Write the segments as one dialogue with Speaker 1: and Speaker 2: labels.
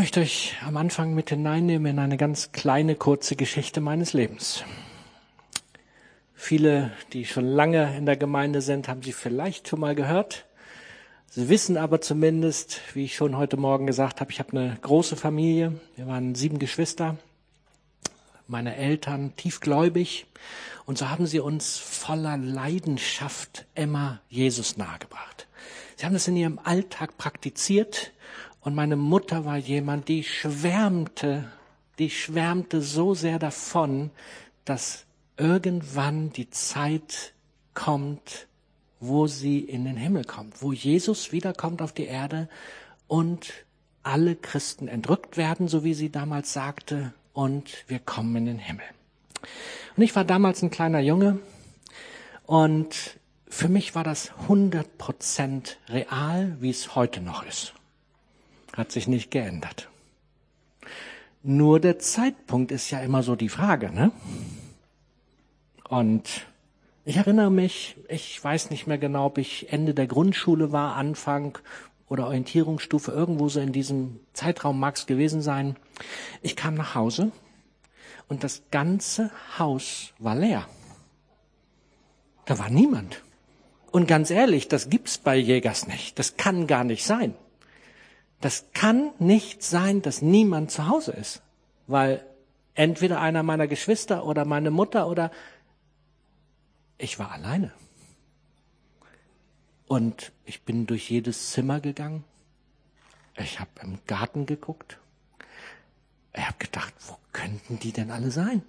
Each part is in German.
Speaker 1: möchte euch am Anfang mit hineinnehmen in eine ganz kleine, kurze Geschichte meines Lebens. Viele, die schon lange in der Gemeinde sind, haben sie vielleicht schon mal gehört. Sie wissen aber zumindest, wie ich schon heute Morgen gesagt habe, ich habe eine große Familie. Wir waren sieben Geschwister, meine Eltern tiefgläubig. Und so haben sie uns voller Leidenschaft Emma Jesus nahegebracht. Sie haben das in ihrem Alltag praktiziert. Und meine Mutter war jemand, die schwärmte, die schwärmte so sehr davon, dass irgendwann die Zeit kommt, wo sie in den Himmel kommt, wo Jesus wiederkommt auf die Erde und alle Christen entrückt werden, so wie sie damals sagte, und wir kommen in den Himmel. Und ich war damals ein kleiner Junge und für mich war das 100 Prozent real, wie es heute noch ist. Hat sich nicht geändert. Nur der Zeitpunkt ist ja immer so die Frage, ne? Und ich erinnere mich, ich weiß nicht mehr genau, ob ich Ende der Grundschule war, Anfang oder Orientierungsstufe, irgendwo so in diesem Zeitraum mag es gewesen sein. Ich kam nach Hause und das ganze Haus war leer. Da war niemand. Und ganz ehrlich, das gibt's bei Jägers nicht. Das kann gar nicht sein. Das kann nicht sein, dass niemand zu Hause ist. Weil entweder einer meiner Geschwister oder meine Mutter oder ich war alleine. Und ich bin durch jedes Zimmer gegangen. Ich habe im Garten geguckt. Ich habe gedacht, wo könnten die denn alle sein?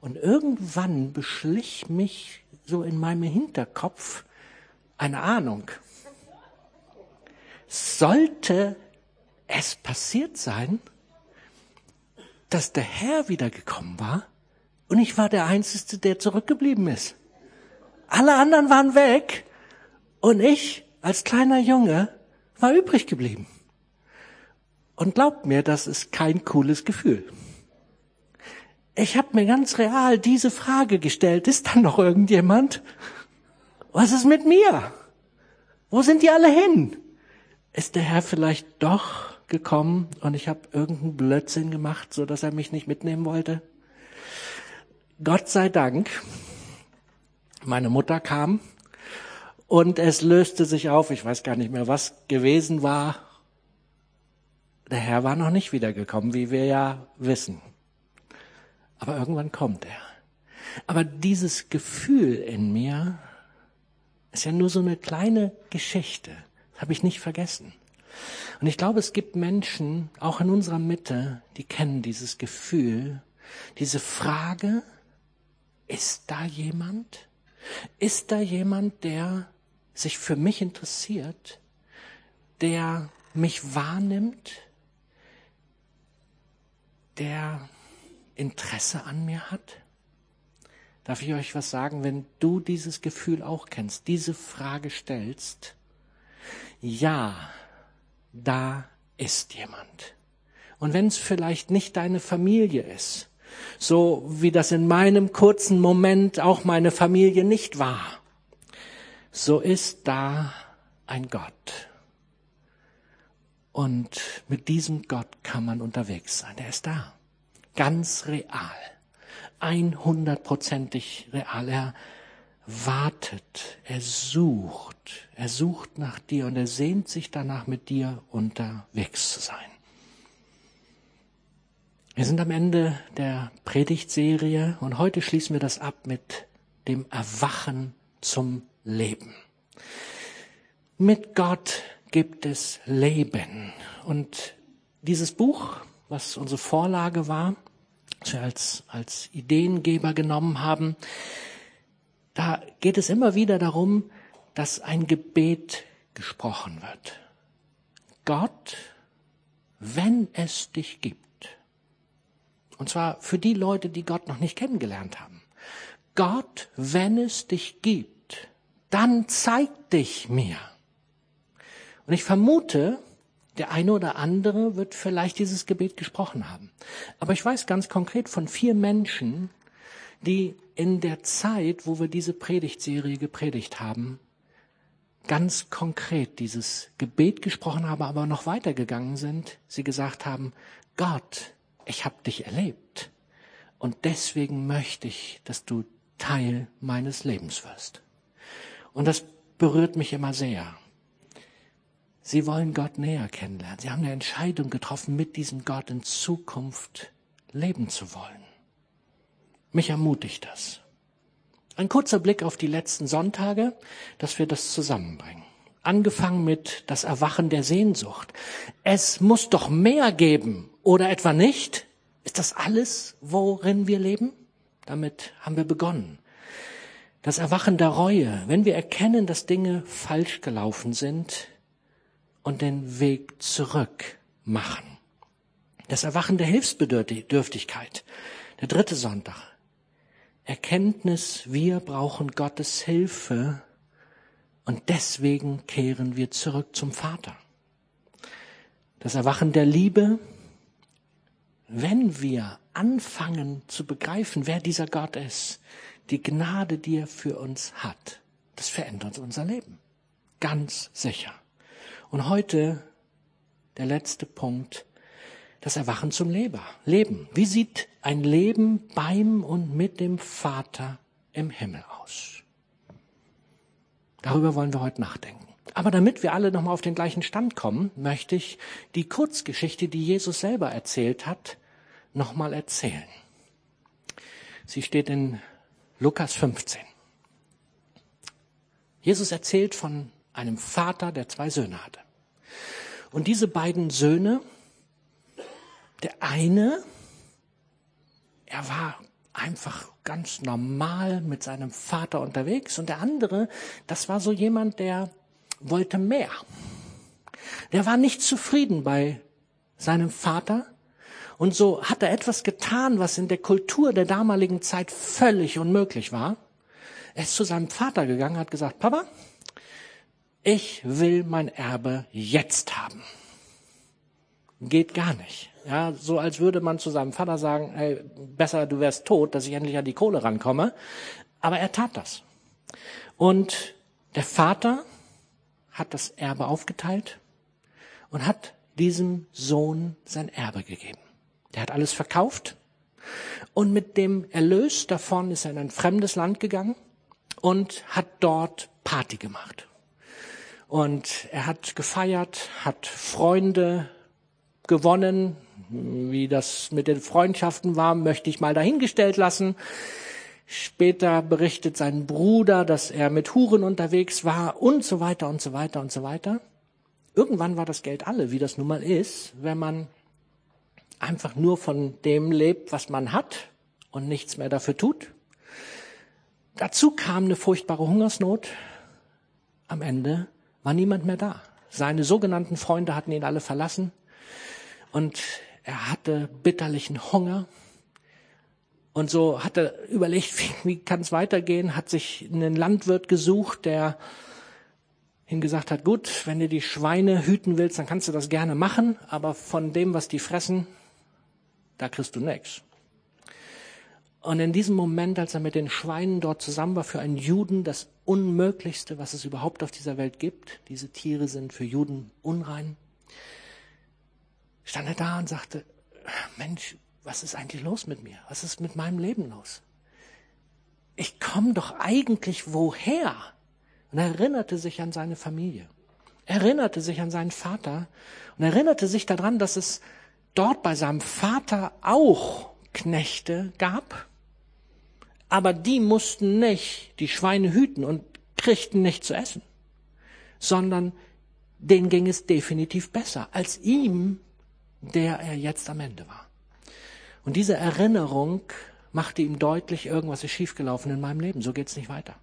Speaker 1: Und irgendwann beschlich mich so in meinem Hinterkopf eine Ahnung. Sollte es passiert sein, dass der Herr wiedergekommen war und ich war der Einzige, der zurückgeblieben ist. Alle anderen waren weg und ich als kleiner Junge war übrig geblieben. Und glaubt mir, das ist kein cooles Gefühl. Ich habe mir ganz real diese Frage gestellt, ist da noch irgendjemand? Was ist mit mir? Wo sind die alle hin? Ist der Herr vielleicht doch gekommen und ich habe irgendeinen Blödsinn gemacht, so dass er mich nicht mitnehmen wollte? Gott sei Dank meine Mutter kam und es löste sich auf, ich weiß gar nicht mehr, was gewesen war. Der Herr war noch nicht wiedergekommen, wie wir ja wissen. Aber irgendwann kommt er. Aber dieses Gefühl in mir ist ja nur so eine kleine Geschichte. Das habe ich nicht vergessen. Und ich glaube, es gibt Menschen, auch in unserer Mitte, die kennen dieses Gefühl, diese Frage, ist da jemand? Ist da jemand, der sich für mich interessiert, der mich wahrnimmt, der Interesse an mir hat? Darf ich euch was sagen, wenn du dieses Gefühl auch kennst, diese Frage stellst? Ja, da ist jemand. Und wenn es vielleicht nicht deine Familie ist, so wie das in meinem kurzen Moment auch meine Familie nicht war, so ist da ein Gott. Und mit diesem Gott kann man unterwegs sein. Er ist da. Ganz real. Einhundertprozentig real. Er wartet. Er sucht. Er sucht nach dir und er sehnt sich danach, mit dir unterwegs zu sein. Wir sind am Ende der Predigtserie und heute schließen wir das ab mit dem Erwachen zum Leben. Mit Gott gibt es Leben. Und dieses Buch, was unsere Vorlage war, was wir als, als Ideengeber genommen haben, da geht es immer wieder darum, dass ein Gebet gesprochen wird. Gott, wenn es dich gibt, und zwar für die Leute, die Gott noch nicht kennengelernt haben. Gott, wenn es dich gibt, dann zeig dich mir. Und ich vermute, der eine oder andere wird vielleicht dieses Gebet gesprochen haben. Aber ich weiß ganz konkret von vier Menschen, die in der Zeit, wo wir diese Predigtserie gepredigt haben, ganz konkret dieses Gebet gesprochen haben, aber noch weitergegangen sind. Sie gesagt haben, Gott, ich habe dich erlebt und deswegen möchte ich, dass du Teil meines Lebens wirst. Und das berührt mich immer sehr. Sie wollen Gott näher kennenlernen. Sie haben eine Entscheidung getroffen, mit diesem Gott in Zukunft leben zu wollen. Mich ermutigt das. Ein kurzer Blick auf die letzten Sonntage, dass wir das zusammenbringen. Angefangen mit das Erwachen der Sehnsucht. Es muss doch mehr geben, oder etwa nicht? Ist das alles, worin wir leben? Damit haben wir begonnen. Das Erwachen der Reue, wenn wir erkennen, dass Dinge falsch gelaufen sind und den Weg zurück machen. Das Erwachen der Hilfsbedürftigkeit. Der dritte Sonntag. Erkenntnis, wir brauchen Gottes Hilfe und deswegen kehren wir zurück zum Vater. Das Erwachen der Liebe, wenn wir anfangen zu begreifen, wer dieser Gott ist, die Gnade, die er für uns hat, das verändert unser Leben. Ganz sicher. Und heute der letzte Punkt, das Erwachen zum Leber, Leben. Wie sieht ein Leben beim und mit dem Vater im Himmel aus? Darüber wollen wir heute nachdenken. Aber damit wir alle nochmal auf den gleichen Stand kommen, möchte ich die Kurzgeschichte, die Jesus selber erzählt hat, nochmal erzählen. Sie steht in Lukas 15. Jesus erzählt von einem Vater, der zwei Söhne hatte. Und diese beiden Söhne der eine, er war einfach ganz normal mit seinem Vater unterwegs und der andere, das war so jemand, der wollte mehr. Der war nicht zufrieden bei seinem Vater und so hat er etwas getan, was in der Kultur der damaligen Zeit völlig unmöglich war. Er ist zu seinem Vater gegangen, hat gesagt, Papa, ich will mein Erbe jetzt haben. Geht gar nicht. Ja, so als würde man zu seinem Vater sagen, hey, besser du wärst tot, dass ich endlich an die Kohle rankomme. Aber er tat das. Und der Vater hat das Erbe aufgeteilt und hat diesem Sohn sein Erbe gegeben. Der hat alles verkauft und mit dem Erlös davon ist er in ein fremdes Land gegangen und hat dort Party gemacht. Und er hat gefeiert, hat Freunde gewonnen, wie das mit den Freundschaften war, möchte ich mal dahingestellt lassen. Später berichtet sein Bruder, dass er mit Huren unterwegs war und so weiter und so weiter und so weiter. Irgendwann war das Geld alle, wie das nun mal ist, wenn man einfach nur von dem lebt, was man hat und nichts mehr dafür tut. Dazu kam eine furchtbare Hungersnot. Am Ende war niemand mehr da. Seine sogenannten Freunde hatten ihn alle verlassen und er hatte bitterlichen Hunger. Und so hat er überlegt, wie, kann es weitergehen, hat sich einen Landwirt gesucht, der ihm gesagt hat, gut, wenn du die Schweine hüten willst, dann kannst du das gerne machen, aber von dem, was die fressen, da kriegst du nichts. Und in diesem Moment, als er mit den Schweinen dort zusammen war, für einen Juden das Unmöglichste, was es überhaupt auf dieser Welt gibt. Diese Tiere sind für Juden unrein stand er da und sagte, Mensch, was ist eigentlich los mit mir? Was ist mit meinem Leben los? Ich komme doch eigentlich woher? Und er erinnerte sich an seine Familie, erinnerte sich an seinen Vater und erinnerte sich daran, dass es dort bei seinem Vater auch Knechte gab, aber die mussten nicht die Schweine hüten und kriegten nicht zu essen, sondern denen ging es definitiv besser als ihm der er jetzt am Ende war. Und diese Erinnerung machte ihm deutlich, irgendwas ist schiefgelaufen in meinem Leben, so geht's nicht weiter.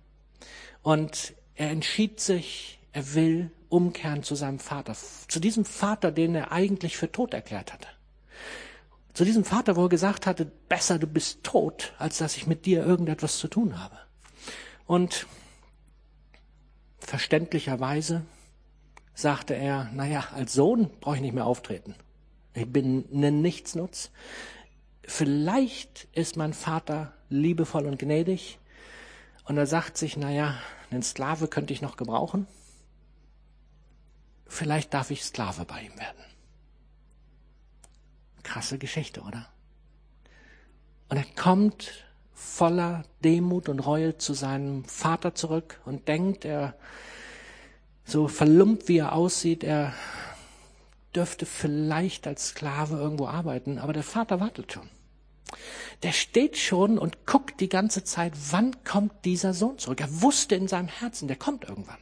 Speaker 1: Und er entschied sich, er will umkehren zu seinem Vater, zu diesem Vater, den er eigentlich für tot erklärt hatte. Zu diesem Vater, wo er gesagt hatte, besser du bist tot, als dass ich mit dir irgendetwas zu tun habe. Und verständlicherweise sagte er, naja, als Sohn brauche ich nicht mehr auftreten. Ich bin ein Nichtsnutz. Vielleicht ist mein Vater liebevoll und gnädig und er sagt sich, naja, einen Sklave könnte ich noch gebrauchen. vielleicht darf ich Sklave bei ihm werden. Krasse Geschichte, oder? Und er kommt voller Demut und Reue zu seinem Vater zurück und denkt, er, so verlumpt wie er aussieht, er dürfte vielleicht als Sklave irgendwo arbeiten, aber der Vater wartet schon. Der steht schon und guckt die ganze Zeit, wann kommt dieser Sohn zurück. Er wusste in seinem Herzen, der kommt irgendwann.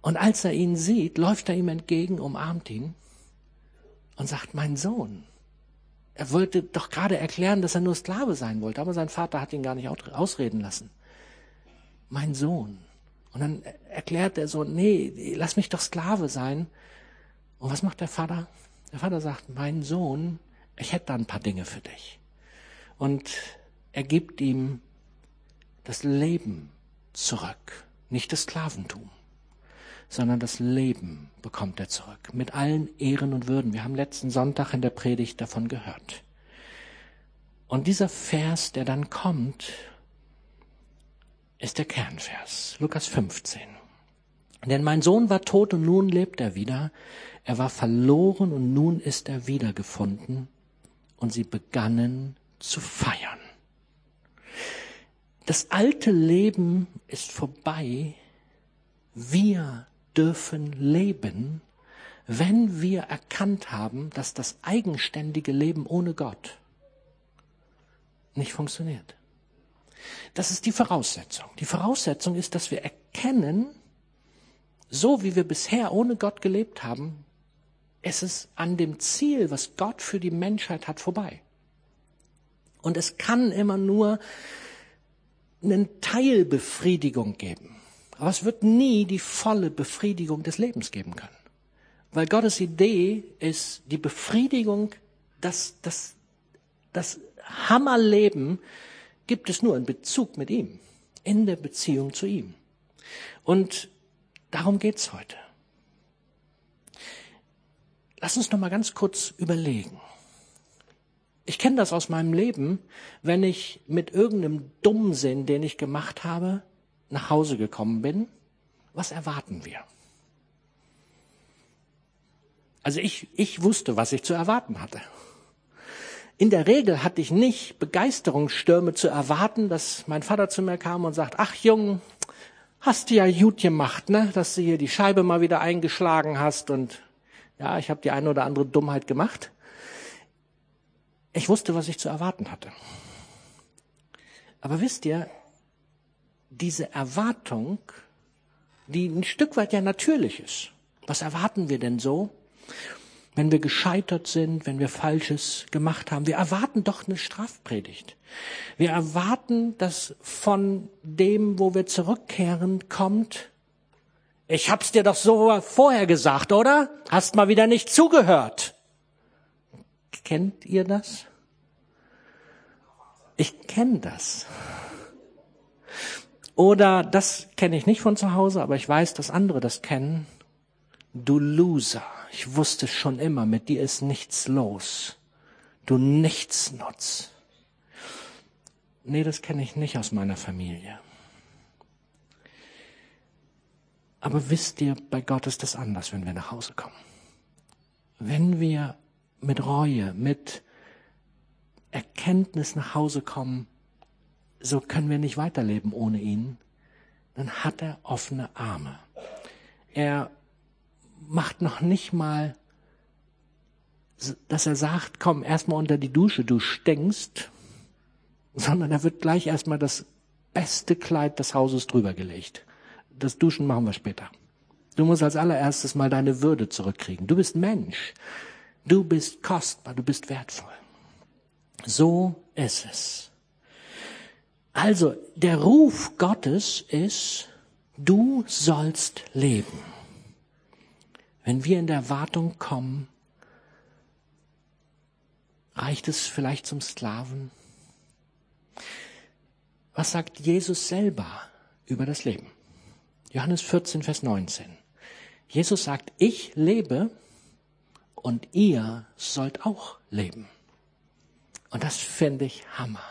Speaker 1: Und als er ihn sieht, läuft er ihm entgegen, umarmt ihn und sagt, mein Sohn. Er wollte doch gerade erklären, dass er nur Sklave sein wollte, aber sein Vater hat ihn gar nicht ausreden lassen. Mein Sohn. Und dann erklärt er so, nee, lass mich doch Sklave sein. Und was macht der Vater? Der Vater sagt, mein Sohn, ich hätte da ein paar Dinge für dich. Und er gibt ihm das Leben zurück, nicht das Sklaventum, sondern das Leben bekommt er zurück, mit allen Ehren und Würden. Wir haben letzten Sonntag in der Predigt davon gehört. Und dieser Vers, der dann kommt, ist der Kernvers, Lukas 15. Denn mein Sohn war tot und nun lebt er wieder. Er war verloren und nun ist er wiedergefunden. Und sie begannen zu feiern. Das alte Leben ist vorbei. Wir dürfen leben, wenn wir erkannt haben, dass das eigenständige Leben ohne Gott nicht funktioniert. Das ist die Voraussetzung. Die Voraussetzung ist, dass wir erkennen, so wie wir bisher ohne Gott gelebt haben, es ist an dem Ziel, was Gott für die Menschheit hat, vorbei. Und es kann immer nur eine Teilbefriedigung geben. Aber es wird nie die volle Befriedigung des Lebens geben können. Weil Gottes Idee ist die Befriedigung, das, das, das Hammerleben gibt es nur in Bezug mit ihm, in der Beziehung zu ihm. Und darum geht's heute. Lass uns noch mal ganz kurz überlegen. Ich kenne das aus meinem Leben, wenn ich mit irgendeinem Dummsinn, den ich gemacht habe, nach Hause gekommen bin. Was erwarten wir? Also ich, ich wusste, was ich zu erwarten hatte. In der Regel hatte ich nicht Begeisterungsstürme zu erwarten, dass mein Vater zu mir kam und sagt, ach Jung, hast du ja gut gemacht, ne, dass du hier die Scheibe mal wieder eingeschlagen hast und ja, ich habe die eine oder andere Dummheit gemacht. Ich wusste, was ich zu erwarten hatte. Aber wisst ihr, diese Erwartung, die ein Stück weit ja natürlich ist. Was erwarten wir denn so? Wenn wir gescheitert sind, wenn wir Falsches gemacht haben, wir erwarten doch eine Strafpredigt. Wir erwarten, dass von dem, wo wir zurückkehren, kommt, ich hab's dir doch so vorher gesagt, oder? Hast mal wieder nicht zugehört. Kennt ihr das? Ich kenne das. Oder das kenne ich nicht von zu Hause, aber ich weiß, dass andere das kennen. Du Loser, ich wusste schon immer, mit dir ist nichts los. Du Nichtsnutz. Nee, das kenne ich nicht aus meiner Familie. Aber wisst ihr, bei Gott ist das anders, wenn wir nach Hause kommen. Wenn wir mit Reue, mit Erkenntnis nach Hause kommen, so können wir nicht weiterleben ohne ihn, dann hat er offene Arme. Er macht noch nicht mal, dass er sagt, komm erstmal unter die Dusche, du stinkst, sondern er wird gleich erstmal das beste Kleid des Hauses drüber gelegt das Duschen machen wir später. Du musst als allererstes mal deine Würde zurückkriegen. Du bist Mensch. Du bist kostbar. Du bist wertvoll. So ist es. Also, der Ruf Gottes ist, du sollst leben. Wenn wir in der Erwartung kommen, reicht es vielleicht zum Sklaven? Was sagt Jesus selber über das Leben? Johannes 14, Vers 19. Jesus sagt, ich lebe und ihr sollt auch leben. Und das finde ich Hammer.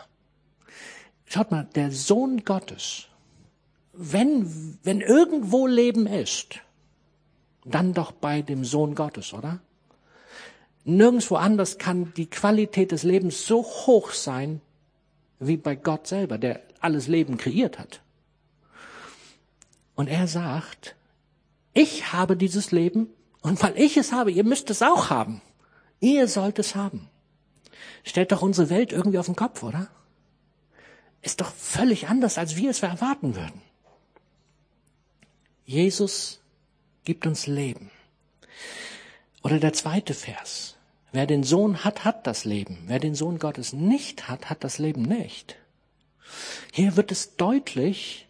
Speaker 1: Schaut mal, der Sohn Gottes, wenn, wenn irgendwo Leben ist, dann doch bei dem Sohn Gottes, oder? Nirgendwo anders kann die Qualität des Lebens so hoch sein wie bei Gott selber, der alles Leben kreiert hat. Und er sagt, ich habe dieses Leben und weil ich es habe, ihr müsst es auch haben. Ihr sollt es haben. Stellt doch unsere Welt irgendwie auf den Kopf, oder? Ist doch völlig anders, als wir es erwarten würden. Jesus gibt uns Leben. Oder der zweite Vers. Wer den Sohn hat, hat das Leben. Wer den Sohn Gottes nicht hat, hat das Leben nicht. Hier wird es deutlich,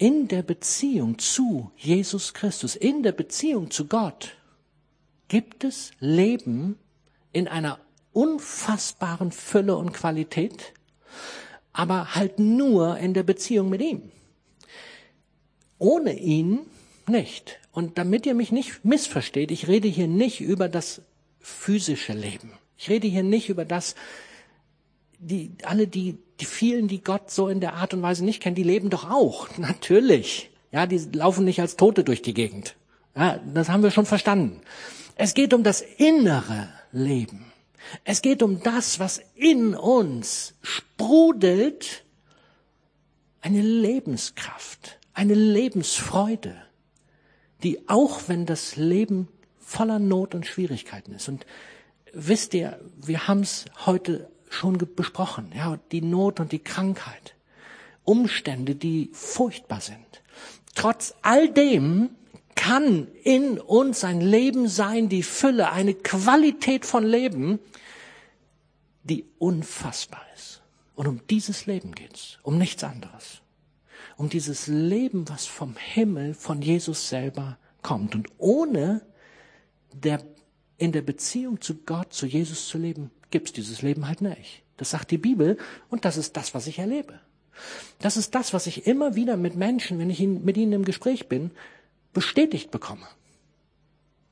Speaker 1: in der Beziehung zu Jesus Christus, in der Beziehung zu Gott, gibt es Leben in einer unfassbaren Fülle und Qualität, aber halt nur in der Beziehung mit ihm. Ohne ihn nicht. Und damit ihr mich nicht missversteht, ich rede hier nicht über das physische Leben. Ich rede hier nicht über das, die, alle die, die vielen, die Gott so in der Art und Weise nicht kennen, die leben doch auch. Natürlich. Ja, die laufen nicht als Tote durch die Gegend. Ja, das haben wir schon verstanden. Es geht um das innere Leben. Es geht um das, was in uns sprudelt, eine Lebenskraft, eine Lebensfreude, die auch wenn das Leben voller Not und Schwierigkeiten ist. Und wisst ihr, wir haben es heute schon besprochen, ja, die Not und die Krankheit, Umstände, die furchtbar sind. Trotz all dem kann in uns ein Leben sein, die Fülle, eine Qualität von Leben, die unfassbar ist. Und um dieses Leben geht's, um nichts anderes. Um dieses Leben, was vom Himmel, von Jesus selber kommt. Und ohne der, in der Beziehung zu Gott, zu Jesus zu leben, gibt's dieses Leben halt nicht. Das sagt die Bibel und das ist das, was ich erlebe. Das ist das, was ich immer wieder mit Menschen, wenn ich mit ihnen im Gespräch bin, bestätigt bekomme.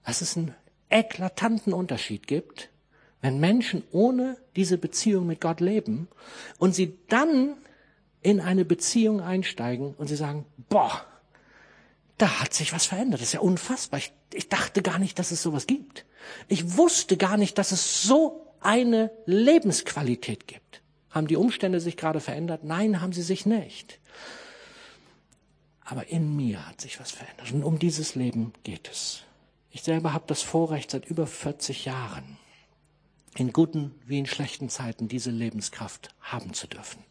Speaker 1: Dass es einen eklatanten Unterschied gibt, wenn Menschen ohne diese Beziehung mit Gott leben und sie dann in eine Beziehung einsteigen und sie sagen, boah, da hat sich was verändert. Das ist ja unfassbar. Ich, ich dachte gar nicht, dass es sowas gibt. Ich wusste gar nicht, dass es so eine Lebensqualität gibt. Haben die Umstände sich gerade verändert? Nein, haben sie sich nicht. Aber in mir hat sich was verändert. Und um dieses Leben geht es. Ich selber habe das Vorrecht seit über 40 Jahren, in guten wie in schlechten Zeiten diese Lebenskraft haben zu dürfen.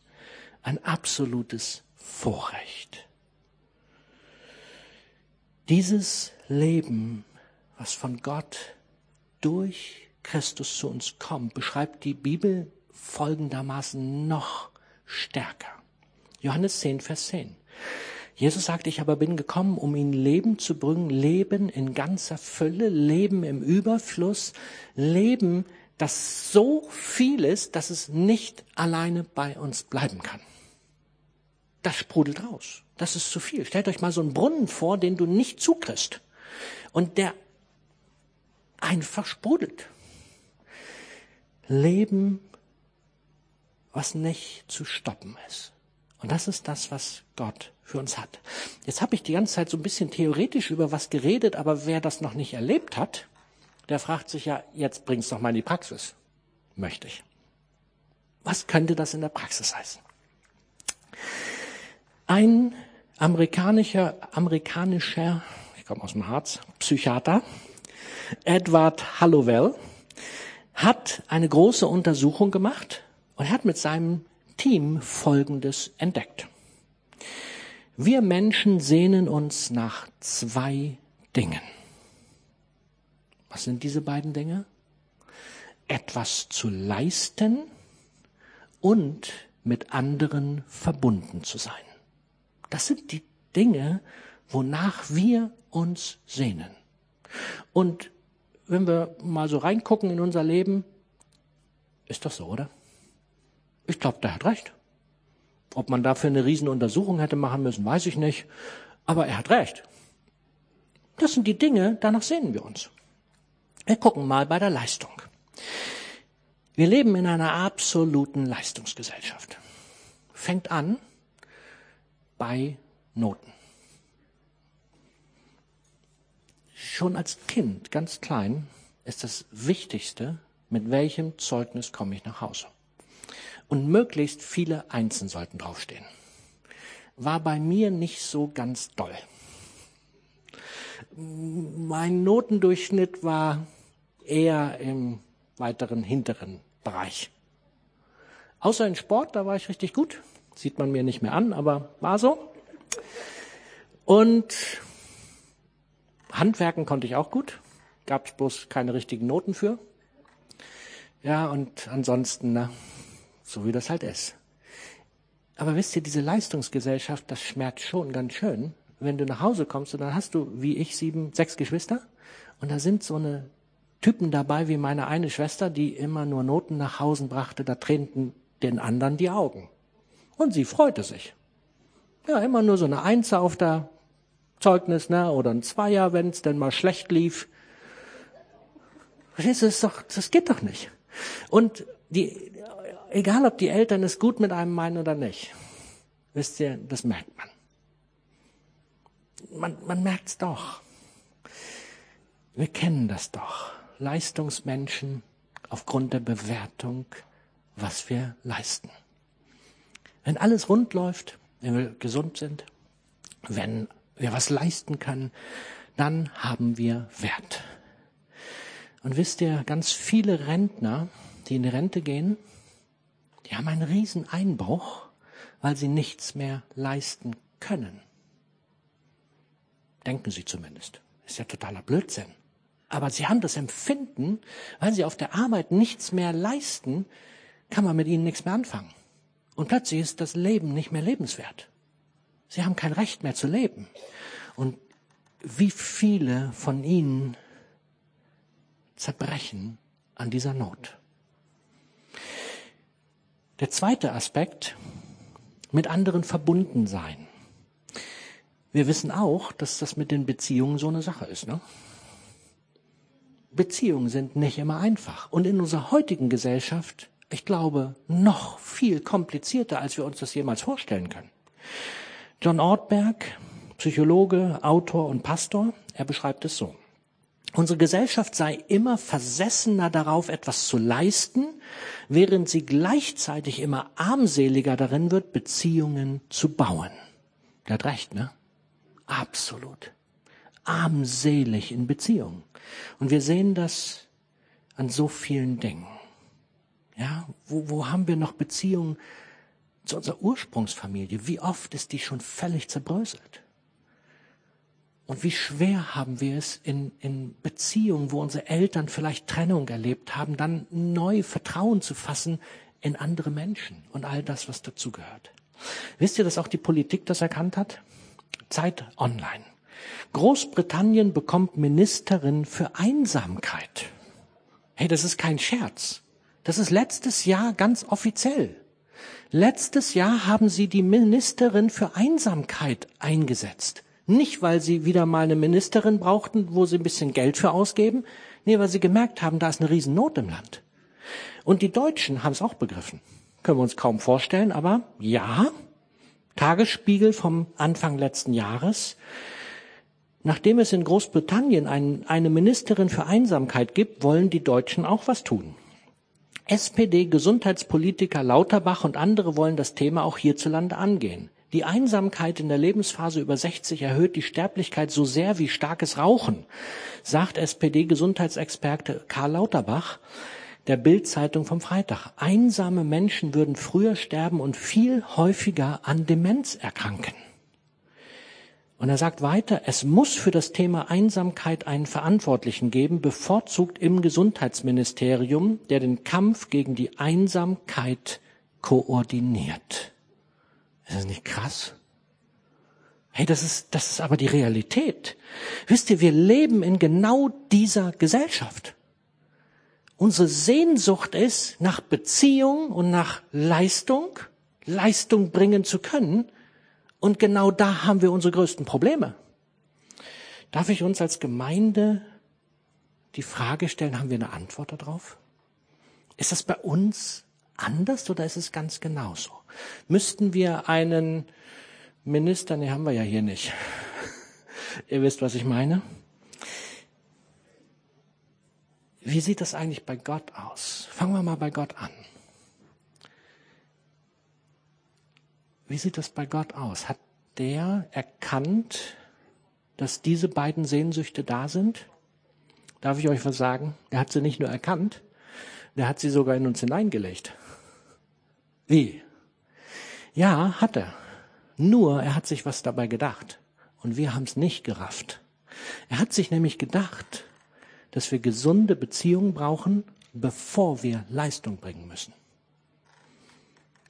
Speaker 1: Ein absolutes Vorrecht. Dieses Leben, was von Gott durch Christus zu uns kommt, beschreibt die Bibel folgendermaßen noch stärker. Johannes 10, Vers 10. Jesus sagt, ich aber bin gekommen, um ihnen Leben zu bringen, Leben in ganzer Fülle, Leben im Überfluss, Leben, das so viel ist, dass es nicht alleine bei uns bleiben kann. Das sprudelt raus. Das ist zu viel. Stellt euch mal so einen Brunnen vor, den du nicht zukriegst. Und der einfach sprudelt. Leben, was nicht zu stoppen ist. Und das ist das, was Gott für uns hat. Jetzt habe ich die ganze Zeit so ein bisschen theoretisch über was geredet, aber wer das noch nicht erlebt hat, der fragt sich ja, jetzt bring's doch mal in die Praxis. Möchte ich. Was könnte das in der Praxis heißen? Ein amerikanischer, amerikanischer, ich komme aus dem Harz, Psychiater, Edward Hallowell, hat eine große Untersuchung gemacht und hat mit seinem Team Folgendes entdeckt. Wir Menschen sehnen uns nach zwei Dingen. Was sind diese beiden Dinge? Etwas zu leisten und mit anderen verbunden zu sein. Das sind die Dinge, wonach wir uns sehnen. Und wenn wir mal so reingucken in unser Leben, ist das so, oder? Ich glaube, der hat recht. Ob man dafür eine Riesenuntersuchung hätte machen müssen, weiß ich nicht. Aber er hat recht. Das sind die Dinge, danach sehnen wir uns. Wir gucken mal bei der Leistung. Wir leben in einer absoluten Leistungsgesellschaft. Fängt an bei Noten. Schon als Kind, ganz klein, ist das Wichtigste, mit welchem Zeugnis komme ich nach Hause. Und möglichst viele Einsen sollten draufstehen. War bei mir nicht so ganz doll. Mein Notendurchschnitt war eher im weiteren hinteren Bereich. Außer in Sport, da war ich richtig gut. Sieht man mir nicht mehr an, aber war so. Und Handwerken konnte ich auch gut. Gab es bloß keine richtigen Noten für. Ja, und ansonsten, na, so wie das halt ist. Aber wisst ihr, diese Leistungsgesellschaft, das schmerzt schon ganz schön, wenn du nach Hause kommst und dann hast du, wie ich, sieben, sechs Geschwister und da sind so eine Typen dabei wie meine eine Schwester, die immer nur Noten nach Hause brachte, da tränten den anderen die Augen. Und sie freute sich. Ja, immer nur so eine Einser auf der Zeugnis, ne, oder ein Zweier, wenn es denn mal schlecht lief. Das, doch, das geht doch nicht. Und die, egal ob die Eltern es gut mit einem meinen oder nicht, wisst ihr, das merkt man. Man, man merkt es doch. Wir kennen das doch. Leistungsmenschen aufgrund der Bewertung, was wir leisten. Wenn alles rund läuft, wenn wir gesund sind, wenn wir was leisten können, dann haben wir Wert. Und wisst ihr, ganz viele Rentner, die in die Rente gehen, die haben einen riesen Einbruch, weil sie nichts mehr leisten können. Denken sie zumindest. Ist ja totaler Blödsinn. Aber sie haben das Empfinden, weil sie auf der Arbeit nichts mehr leisten, kann man mit ihnen nichts mehr anfangen. Und plötzlich ist das Leben nicht mehr lebenswert. Sie haben kein Recht mehr zu leben. Und wie viele von ihnen zerbrechen an dieser Not. Der zweite Aspekt, mit anderen verbunden sein. Wir wissen auch, dass das mit den Beziehungen so eine Sache ist. Ne? Beziehungen sind nicht immer einfach. Und in unserer heutigen Gesellschaft, ich glaube, noch viel komplizierter, als wir uns das jemals vorstellen können. John Ortberg, Psychologe, Autor und Pastor, er beschreibt es so. Unsere Gesellschaft sei immer versessener darauf, etwas zu leisten, während sie gleichzeitig immer armseliger darin wird, Beziehungen zu bauen. Der hat recht, ne? Absolut. Armselig in Beziehungen. Und wir sehen das an so vielen Dingen. Ja, wo, wo haben wir noch Beziehungen zu unserer Ursprungsfamilie? Wie oft ist die schon völlig zerbröselt? Und wie schwer haben wir es in, in Beziehungen, wo unsere Eltern vielleicht Trennung erlebt haben, dann neu Vertrauen zu fassen in andere Menschen und all das, was dazugehört. Wisst ihr, dass auch die Politik das erkannt hat? Zeit online. Großbritannien bekommt Ministerin für Einsamkeit. Hey, das ist kein Scherz. Das ist letztes Jahr ganz offiziell. Letztes Jahr haben sie die Ministerin für Einsamkeit eingesetzt. Nicht, weil sie wieder mal eine Ministerin brauchten, wo sie ein bisschen Geld für ausgeben. Nee, weil sie gemerkt haben, da ist eine Riesennot im Land. Und die Deutschen haben es auch begriffen. Können wir uns kaum vorstellen, aber ja, Tagesspiegel vom Anfang letzten Jahres. Nachdem es in Großbritannien ein, eine Ministerin für Einsamkeit gibt, wollen die Deutschen auch was tun. SPD-Gesundheitspolitiker Lauterbach und andere wollen das Thema auch hierzulande angehen. Die Einsamkeit in der Lebensphase über 60 erhöht die Sterblichkeit so sehr wie starkes Rauchen, sagt SPD-Gesundheitsexperte Karl Lauterbach der Bild-Zeitung vom Freitag. Einsame Menschen würden früher sterben und viel häufiger an Demenz erkranken. Und er sagt weiter, es muss für das Thema Einsamkeit einen Verantwortlichen geben, bevorzugt im Gesundheitsministerium, der den Kampf gegen die Einsamkeit koordiniert. Ist das nicht krass? Hey, das ist, das ist aber die Realität. Wisst ihr, wir leben in genau dieser Gesellschaft. Unsere Sehnsucht ist nach Beziehung und nach Leistung, Leistung bringen zu können. Und genau da haben wir unsere größten Probleme. Darf ich uns als Gemeinde die Frage stellen, haben wir eine Antwort darauf? Ist das bei uns anders oder ist es ganz genauso? Müssten wir einen Minister, nee, haben wir ja hier nicht. Ihr wisst, was ich meine. Wie sieht das eigentlich bei Gott aus? Fangen wir mal bei Gott an. Wie sieht das bei Gott aus? Hat der erkannt, dass diese beiden Sehnsüchte da sind? Darf ich euch was sagen? Er hat sie nicht nur erkannt, der hat sie sogar in uns hineingelegt. Wie? Ja, hat er. Nur er hat sich was dabei gedacht. Und wir haben es nicht gerafft. Er hat sich nämlich gedacht, dass wir gesunde Beziehungen brauchen, bevor wir Leistung bringen müssen.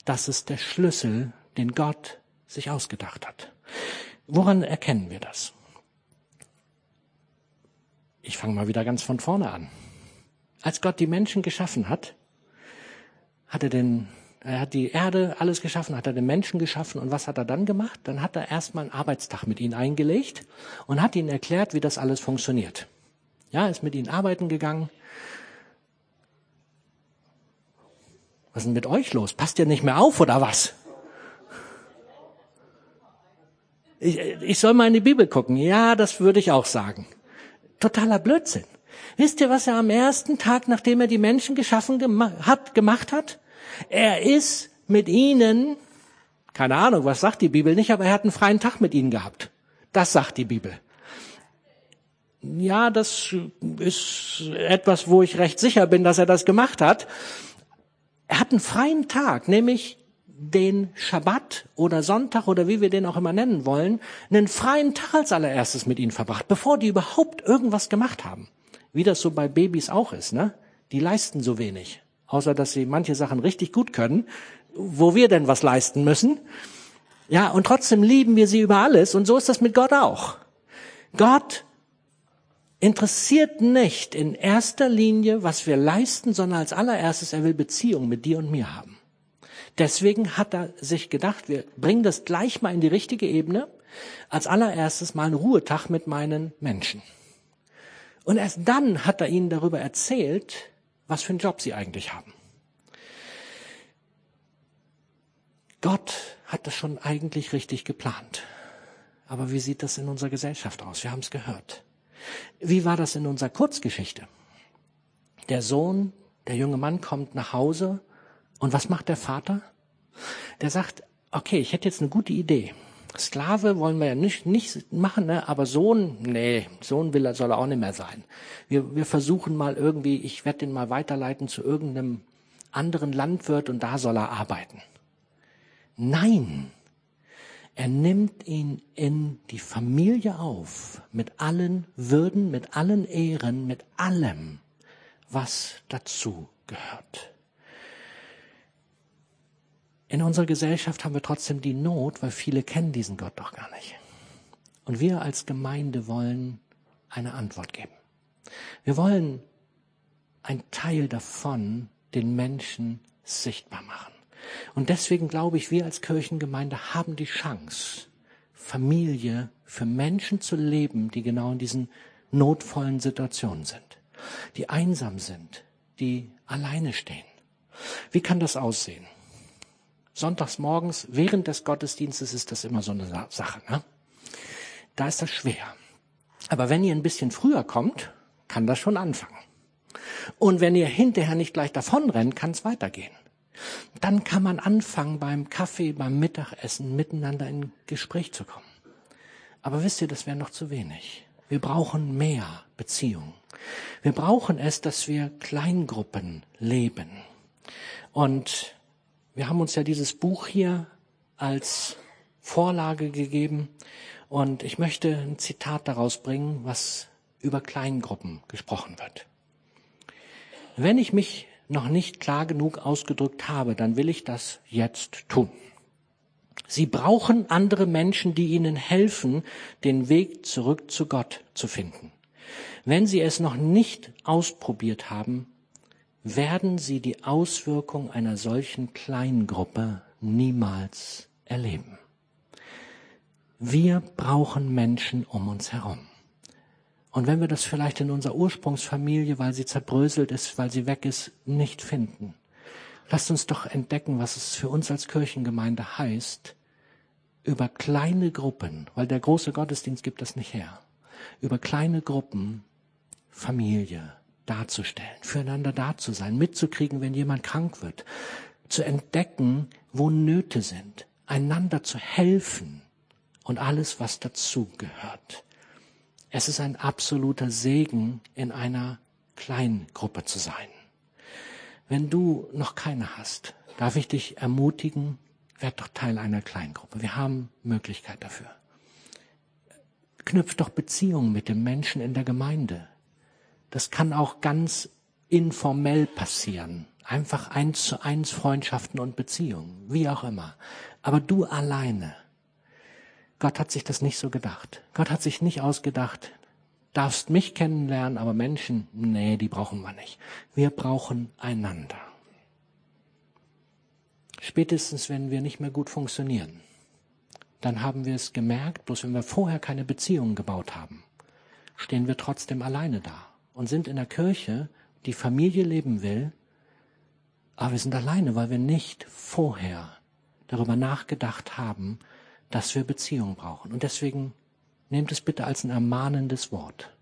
Speaker 1: Das ist der Schlüssel, den Gott sich ausgedacht hat. Woran erkennen wir das? Ich fange mal wieder ganz von vorne an. Als Gott die Menschen geschaffen hat, hat er den er hat die Erde, alles geschaffen, hat er den Menschen geschaffen. Und was hat er dann gemacht? Dann hat er erstmal einen Arbeitstag mit ihnen eingelegt und hat ihnen erklärt, wie das alles funktioniert. Ja, ist mit ihnen arbeiten gegangen. Was ist denn mit euch los? Passt ihr nicht mehr auf oder was? Ich, ich soll mal in die Bibel gucken. Ja, das würde ich auch sagen. Totaler Blödsinn. Wisst ihr, was er am ersten Tag, nachdem er die Menschen geschaffen gema hat, gemacht hat? Er ist mit ihnen, keine Ahnung, was sagt die Bibel nicht, aber er hat einen freien Tag mit ihnen gehabt. Das sagt die Bibel. Ja, das ist etwas, wo ich recht sicher bin, dass er das gemacht hat. Er hat einen freien Tag, nämlich den Schabbat oder Sonntag oder wie wir den auch immer nennen wollen, einen freien Tag als allererstes mit ihnen verbracht, bevor die überhaupt irgendwas gemacht haben. Wie das so bei Babys auch ist, ne? Die leisten so wenig außer dass sie manche Sachen richtig gut können, wo wir denn was leisten müssen. Ja, und trotzdem lieben wir sie über alles und so ist das mit Gott auch. Gott interessiert nicht in erster Linie, was wir leisten, sondern als allererstes, er will Beziehung mit dir und mir haben. Deswegen hat er sich gedacht, wir bringen das gleich mal in die richtige Ebene. Als allererstes mal einen Ruhetag mit meinen Menschen. Und erst dann hat er ihnen darüber erzählt, was für einen Job sie eigentlich haben. Gott hat das schon eigentlich richtig geplant. Aber wie sieht das in unserer Gesellschaft aus? Wir haben es gehört. Wie war das in unserer Kurzgeschichte? Der Sohn, der junge Mann kommt nach Hause und was macht der Vater? Der sagt, okay, ich hätte jetzt eine gute Idee. Sklave wollen wir ja nicht, nicht machen, ne? aber Sohn, nee, Sohn will er, soll er auch nicht mehr sein. Wir, wir versuchen mal irgendwie, ich werde den mal weiterleiten zu irgendeinem anderen Landwirt und da soll er arbeiten. Nein, er nimmt ihn in die Familie auf, mit allen Würden, mit allen Ehren, mit allem, was dazu gehört. In unserer Gesellschaft haben wir trotzdem die Not, weil viele kennen diesen Gott doch gar nicht. Und wir als Gemeinde wollen eine Antwort geben. Wir wollen ein Teil davon den Menschen sichtbar machen. Und deswegen glaube ich, wir als Kirchengemeinde haben die Chance, Familie für Menschen zu leben, die genau in diesen notvollen Situationen sind, die einsam sind, die alleine stehen. Wie kann das aussehen? Sonntags morgens während des Gottesdienstes ist das immer so eine Sache. Ne? Da ist das schwer. Aber wenn ihr ein bisschen früher kommt, kann das schon anfangen. Und wenn ihr hinterher nicht gleich davonrennt, kann es weitergehen. Dann kann man anfangen, beim Kaffee, beim Mittagessen miteinander in Gespräch zu kommen. Aber wisst ihr, das wäre noch zu wenig. Wir brauchen mehr Beziehung. Wir brauchen es, dass wir Kleingruppen leben. Und wir haben uns ja dieses Buch hier als Vorlage gegeben und ich möchte ein Zitat daraus bringen, was über Kleingruppen gesprochen wird. Wenn ich mich noch nicht klar genug ausgedrückt habe, dann will ich das jetzt tun. Sie brauchen andere Menschen, die ihnen helfen, den Weg zurück zu Gott zu finden. Wenn sie es noch nicht ausprobiert haben, werden sie die Auswirkung einer solchen Kleingruppe niemals erleben. Wir brauchen Menschen um uns herum. Und wenn wir das vielleicht in unserer Ursprungsfamilie, weil sie zerbröselt ist, weil sie weg ist, nicht finden, lasst uns doch entdecken, was es für uns als Kirchengemeinde heißt, über kleine Gruppen, weil der große Gottesdienst gibt das nicht her, über kleine Gruppen Familie darzustellen, füreinander da zu sein, mitzukriegen, wenn jemand krank wird, zu entdecken, wo Nöte sind, einander zu helfen und alles, was dazu gehört. Es ist ein absoluter Segen, in einer Kleingruppe zu sein. Wenn du noch keine hast, darf ich dich ermutigen, werd doch Teil einer Kleingruppe. Wir haben Möglichkeit dafür. Knüpf doch Beziehungen mit den Menschen in der Gemeinde. Das kann auch ganz informell passieren. Einfach eins zu eins Freundschaften und Beziehungen, wie auch immer. Aber du alleine. Gott hat sich das nicht so gedacht. Gott hat sich nicht ausgedacht, darfst mich kennenlernen, aber Menschen, nee, die brauchen wir nicht. Wir brauchen einander. Spätestens, wenn wir nicht mehr gut funktionieren, dann haben wir es gemerkt, bloß wenn wir vorher keine Beziehungen gebaut haben, stehen wir trotzdem alleine da und sind in der Kirche, die Familie leben will, aber wir sind alleine, weil wir nicht vorher darüber nachgedacht haben, dass wir Beziehungen brauchen. Und deswegen nehmt es bitte als ein ermahnendes Wort.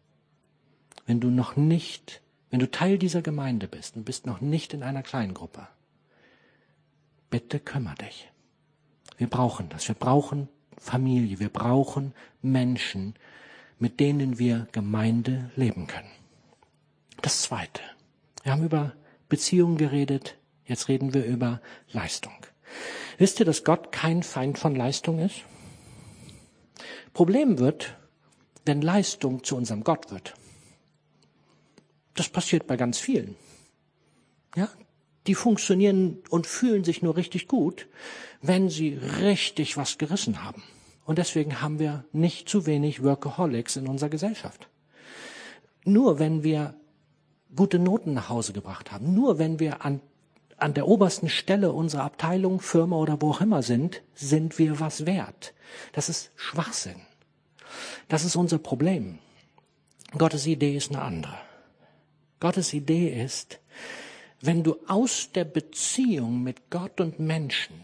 Speaker 1: Wenn du noch nicht, wenn du Teil dieser Gemeinde bist und bist noch nicht in einer Kleingruppe, bitte kümmere dich. Wir brauchen das. Wir brauchen Familie. Wir brauchen Menschen, mit denen wir Gemeinde leben können. Das Zweite. Wir haben über Beziehungen geredet. Jetzt reden wir über Leistung. Wisst ihr, dass Gott kein Feind von Leistung ist? Problem wird, wenn Leistung zu unserem Gott wird. Das passiert bei ganz vielen. Ja, die funktionieren und fühlen sich nur richtig gut, wenn sie richtig was gerissen haben. Und deswegen haben wir nicht zu wenig Workaholics in unserer Gesellschaft. Nur wenn wir gute Noten nach Hause gebracht haben, nur wenn wir an an der obersten Stelle unserer Abteilung, Firma oder wo auch immer sind, sind wir was wert. Das ist Schwachsinn. Das ist unser Problem. Gottes Idee ist eine andere. Gottes Idee ist, wenn du aus der Beziehung mit Gott und Menschen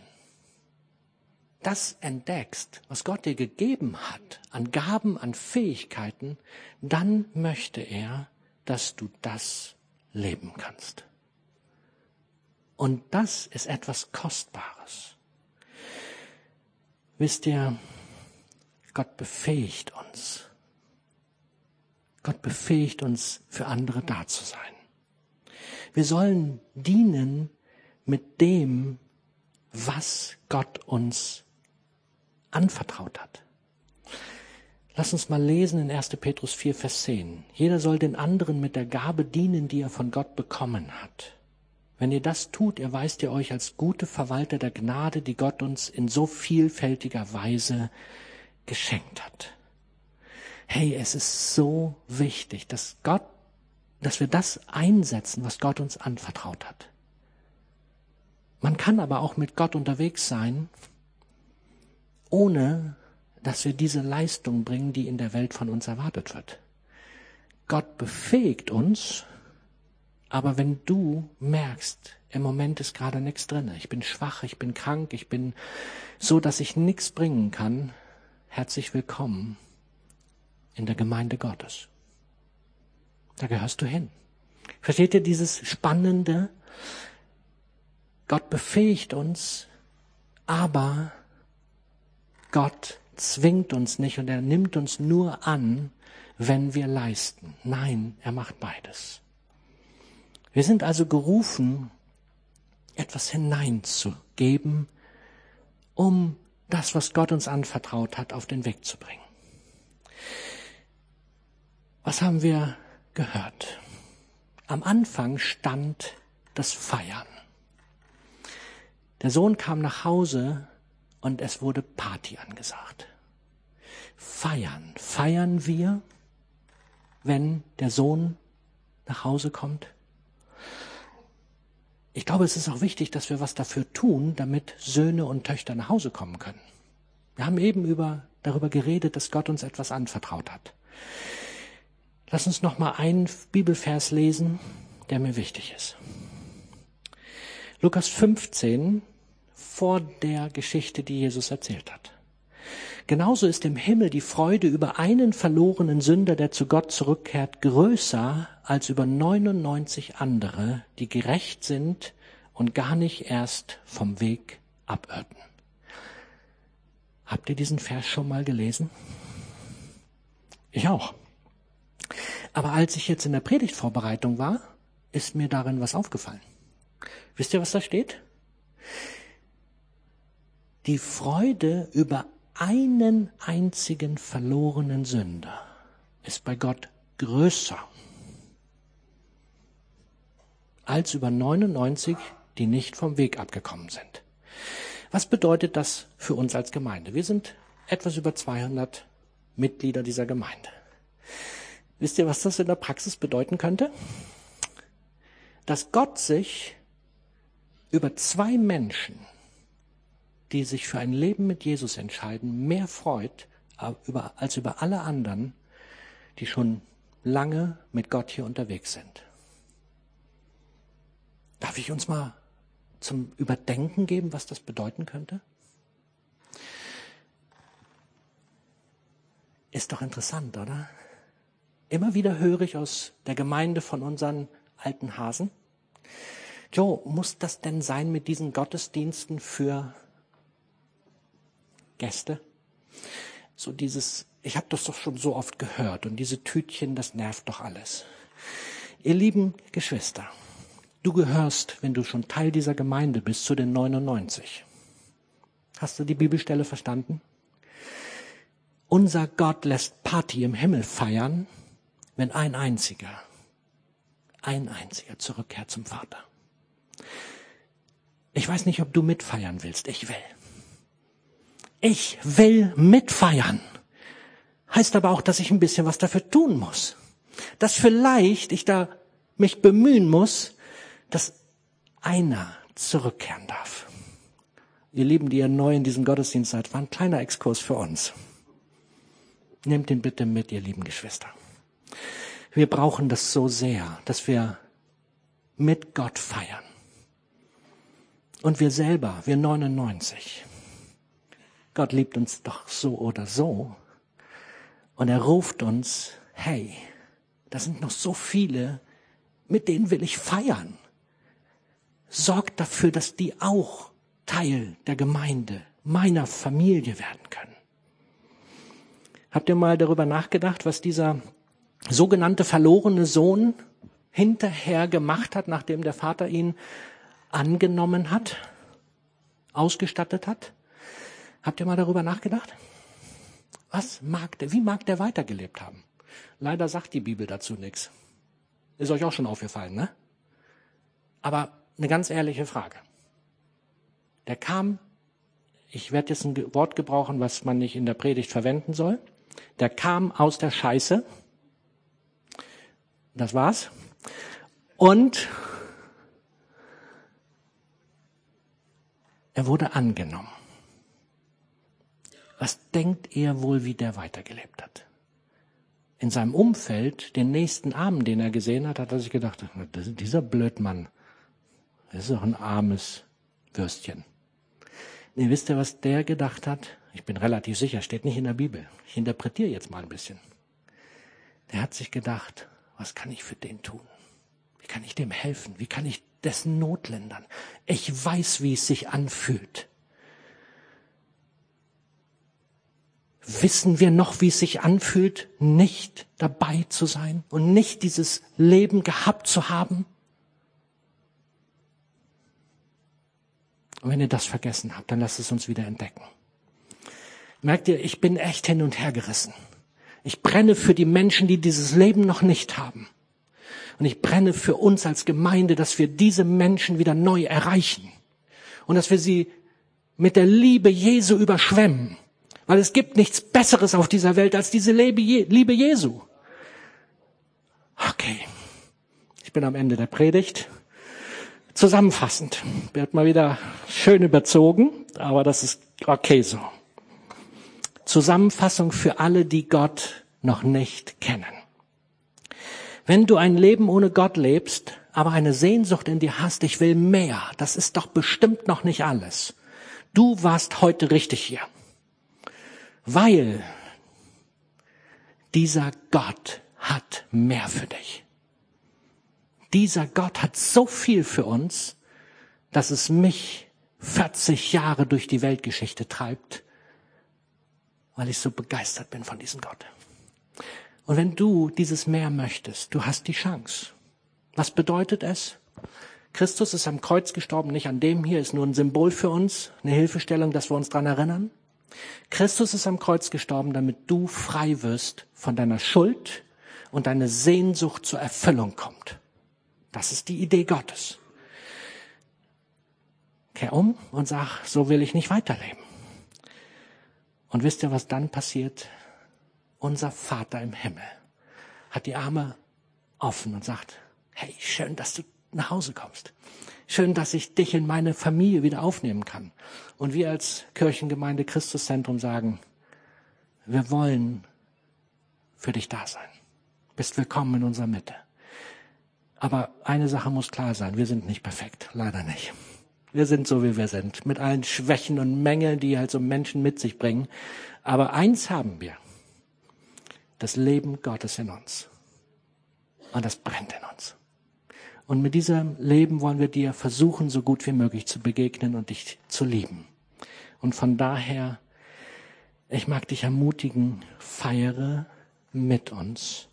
Speaker 1: das entdeckst, was Gott dir gegeben hat, an Gaben, an Fähigkeiten, dann möchte er, dass du das leben kannst. Und das ist etwas Kostbares. Wisst ihr, Gott befähigt uns. Gott befähigt uns, für andere da zu sein. Wir sollen dienen mit dem, was Gott uns anvertraut hat. Lass uns mal lesen in 1. Petrus 4, Vers 10. Jeder soll den anderen mit der Gabe dienen, die er von Gott bekommen hat. Wenn ihr das tut, erweist ihr euch als gute Verwalter der Gnade, die Gott uns in so vielfältiger Weise geschenkt hat. Hey, es ist so wichtig, dass Gott, dass wir das einsetzen, was Gott uns anvertraut hat. Man kann aber auch mit Gott unterwegs sein, ohne dass wir diese Leistung bringen, die in der Welt von uns erwartet wird. Gott befähigt uns, aber wenn du merkst, im Moment ist gerade nichts drin, ich bin schwach, ich bin krank, ich bin so, dass ich nichts bringen kann, herzlich willkommen in der Gemeinde Gottes. Da gehörst du hin. Versteht ihr dieses Spannende? Gott befähigt uns, aber Gott zwingt uns nicht und er nimmt uns nur an, wenn wir leisten. Nein, er macht beides. Wir sind also gerufen, etwas hineinzugeben, um das, was Gott uns anvertraut hat, auf den Weg zu bringen. Was haben wir gehört? Am Anfang stand das Feiern. Der Sohn kam nach Hause und es wurde Party angesagt. Feiern. Feiern wir, wenn der Sohn nach Hause kommt? ich glaube, es ist auch wichtig, dass wir was dafür tun, damit Söhne und Töchter nach Hause kommen können. Wir haben eben über, darüber geredet, dass Gott uns etwas anvertraut hat. Lass uns noch mal einen Bibelvers lesen, der mir wichtig ist. Lukas 15 vor der Geschichte, die Jesus erzählt hat. Genauso ist im Himmel die Freude über einen verlorenen Sünder, der zu Gott zurückkehrt, größer als über 99 andere, die gerecht sind und gar nicht erst vom Weg abirrten. Habt ihr diesen Vers schon mal gelesen? Ich auch. Aber als ich jetzt in der Predigtvorbereitung war, ist mir darin was aufgefallen. Wisst ihr, was da steht? Die Freude über einen einzigen verlorenen Sünder ist bei Gott größer als über 99, die nicht vom Weg abgekommen sind. Was bedeutet das für uns als Gemeinde? Wir sind etwas über 200 Mitglieder dieser Gemeinde. Wisst ihr, was das in der Praxis bedeuten könnte? Dass Gott sich über zwei Menschen, die sich für ein Leben mit Jesus entscheiden, mehr freut als über alle anderen, die schon lange mit Gott hier unterwegs sind. Darf ich uns mal zum Überdenken geben, was das bedeuten könnte? Ist doch interessant, oder? Immer wieder höre ich aus der Gemeinde von unseren alten Hasen, Joe, muss das denn sein mit diesen Gottesdiensten für Gäste? So dieses, ich habe das doch schon so oft gehört und diese Tütchen, das nervt doch alles. Ihr lieben Geschwister, du gehörst, wenn du schon Teil dieser Gemeinde bist, zu den 99. Hast du die Bibelstelle verstanden? Unser Gott lässt Party im Himmel feiern, wenn ein einziger, ein einziger zurückkehrt zum Vater. Ich weiß nicht, ob du mitfeiern willst. Ich will. Ich will mitfeiern. Heißt aber auch, dass ich ein bisschen was dafür tun muss. Dass vielleicht ich da mich bemühen muss, dass einer zurückkehren darf. Ihr Lieben, die ihr neu in diesem Gottesdienst seid, war ein kleiner Exkurs für uns. Nehmt ihn bitte mit, ihr lieben Geschwister. Wir brauchen das so sehr, dass wir mit Gott feiern. Und wir selber, wir 99. Gott liebt uns doch so oder so. Und er ruft uns, hey, da sind noch so viele, mit denen will ich feiern. Sorgt dafür, dass die auch Teil der Gemeinde, meiner Familie werden können. Habt ihr mal darüber nachgedacht, was dieser sogenannte verlorene Sohn hinterher gemacht hat, nachdem der Vater ihn angenommen hat, ausgestattet hat? Habt ihr mal darüber nachgedacht? Was mag der, wie mag der weitergelebt haben? Leider sagt die Bibel dazu nichts. Ist euch auch schon aufgefallen, ne? Aber eine ganz ehrliche Frage. Der kam, ich werde jetzt ein Wort gebrauchen, was man nicht in der Predigt verwenden soll. Der kam aus der Scheiße. Das war's. Und Er wurde angenommen. Was denkt ihr wohl, wie der weitergelebt hat? In seinem Umfeld, den nächsten Armen, den er gesehen hat, hat er sich gedacht, dieser Blödmann, das ist doch ein armes Würstchen. Nee, wisst ihr, was der gedacht hat? Ich bin relativ sicher, steht nicht in der Bibel. Ich interpretiere jetzt mal ein bisschen. Der hat sich gedacht, was kann ich für den tun? Wie kann ich dem helfen? Wie kann ich dessen Not lindern. Ich weiß, wie es sich anfühlt. Wissen wir noch, wie es sich anfühlt, nicht dabei zu sein und nicht dieses Leben gehabt zu haben? Und wenn ihr das vergessen habt, dann lasst es uns wieder entdecken. Merkt ihr, ich bin echt hin und her gerissen. Ich brenne für die Menschen, die dieses Leben noch nicht haben. Und ich brenne für uns als Gemeinde, dass wir diese Menschen wieder neu erreichen. Und dass wir sie mit der Liebe Jesu überschwemmen. Weil es gibt nichts Besseres auf dieser Welt als diese Liebe Jesu. Okay. Ich bin am Ende der Predigt. Zusammenfassend. Wird mal wieder schön überzogen, aber das ist okay so. Zusammenfassung für alle, die Gott noch nicht kennen. Wenn du ein Leben ohne Gott lebst, aber eine Sehnsucht in dir hast, ich will mehr, das ist doch bestimmt noch nicht alles. Du warst heute richtig hier. Weil dieser Gott hat mehr für dich. Dieser Gott hat so viel für uns, dass es mich 40 Jahre durch die Weltgeschichte treibt, weil ich so begeistert bin von diesem Gott. Und wenn du dieses Meer möchtest, du hast die Chance. Was bedeutet es? Christus ist am Kreuz gestorben, nicht an dem hier, ist nur ein Symbol für uns, eine Hilfestellung, dass wir uns dran erinnern. Christus ist am Kreuz gestorben, damit du frei wirst von deiner Schuld und deine Sehnsucht zur Erfüllung kommt. Das ist die Idee Gottes. Kehr um und sag, so will ich nicht weiterleben. Und wisst ihr, was dann passiert? Unser Vater im Himmel hat die Arme offen und sagt, hey, schön, dass du nach Hause kommst. Schön, dass ich dich in meine Familie wieder aufnehmen kann. Und wir als Kirchengemeinde Christuszentrum sagen, wir wollen für dich da sein. Bist willkommen in unserer Mitte. Aber eine Sache muss klar sein, wir sind nicht perfekt, leider nicht. Wir sind so, wie wir sind, mit allen Schwächen und Mängeln, die halt so Menschen mit sich bringen. Aber eins haben wir, das Leben Gottes in uns. Und das brennt in uns. Und mit diesem Leben wollen wir dir versuchen, so gut wie möglich zu begegnen und dich zu lieben. Und von daher, ich mag dich ermutigen, feiere mit uns,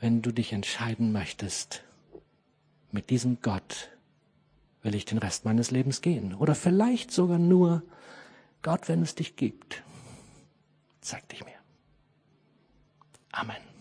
Speaker 1: wenn du dich entscheiden möchtest, mit diesem Gott will ich den Rest meines Lebens gehen. Oder vielleicht sogar nur, Gott, wenn es dich gibt, zeig dich mir. Amen.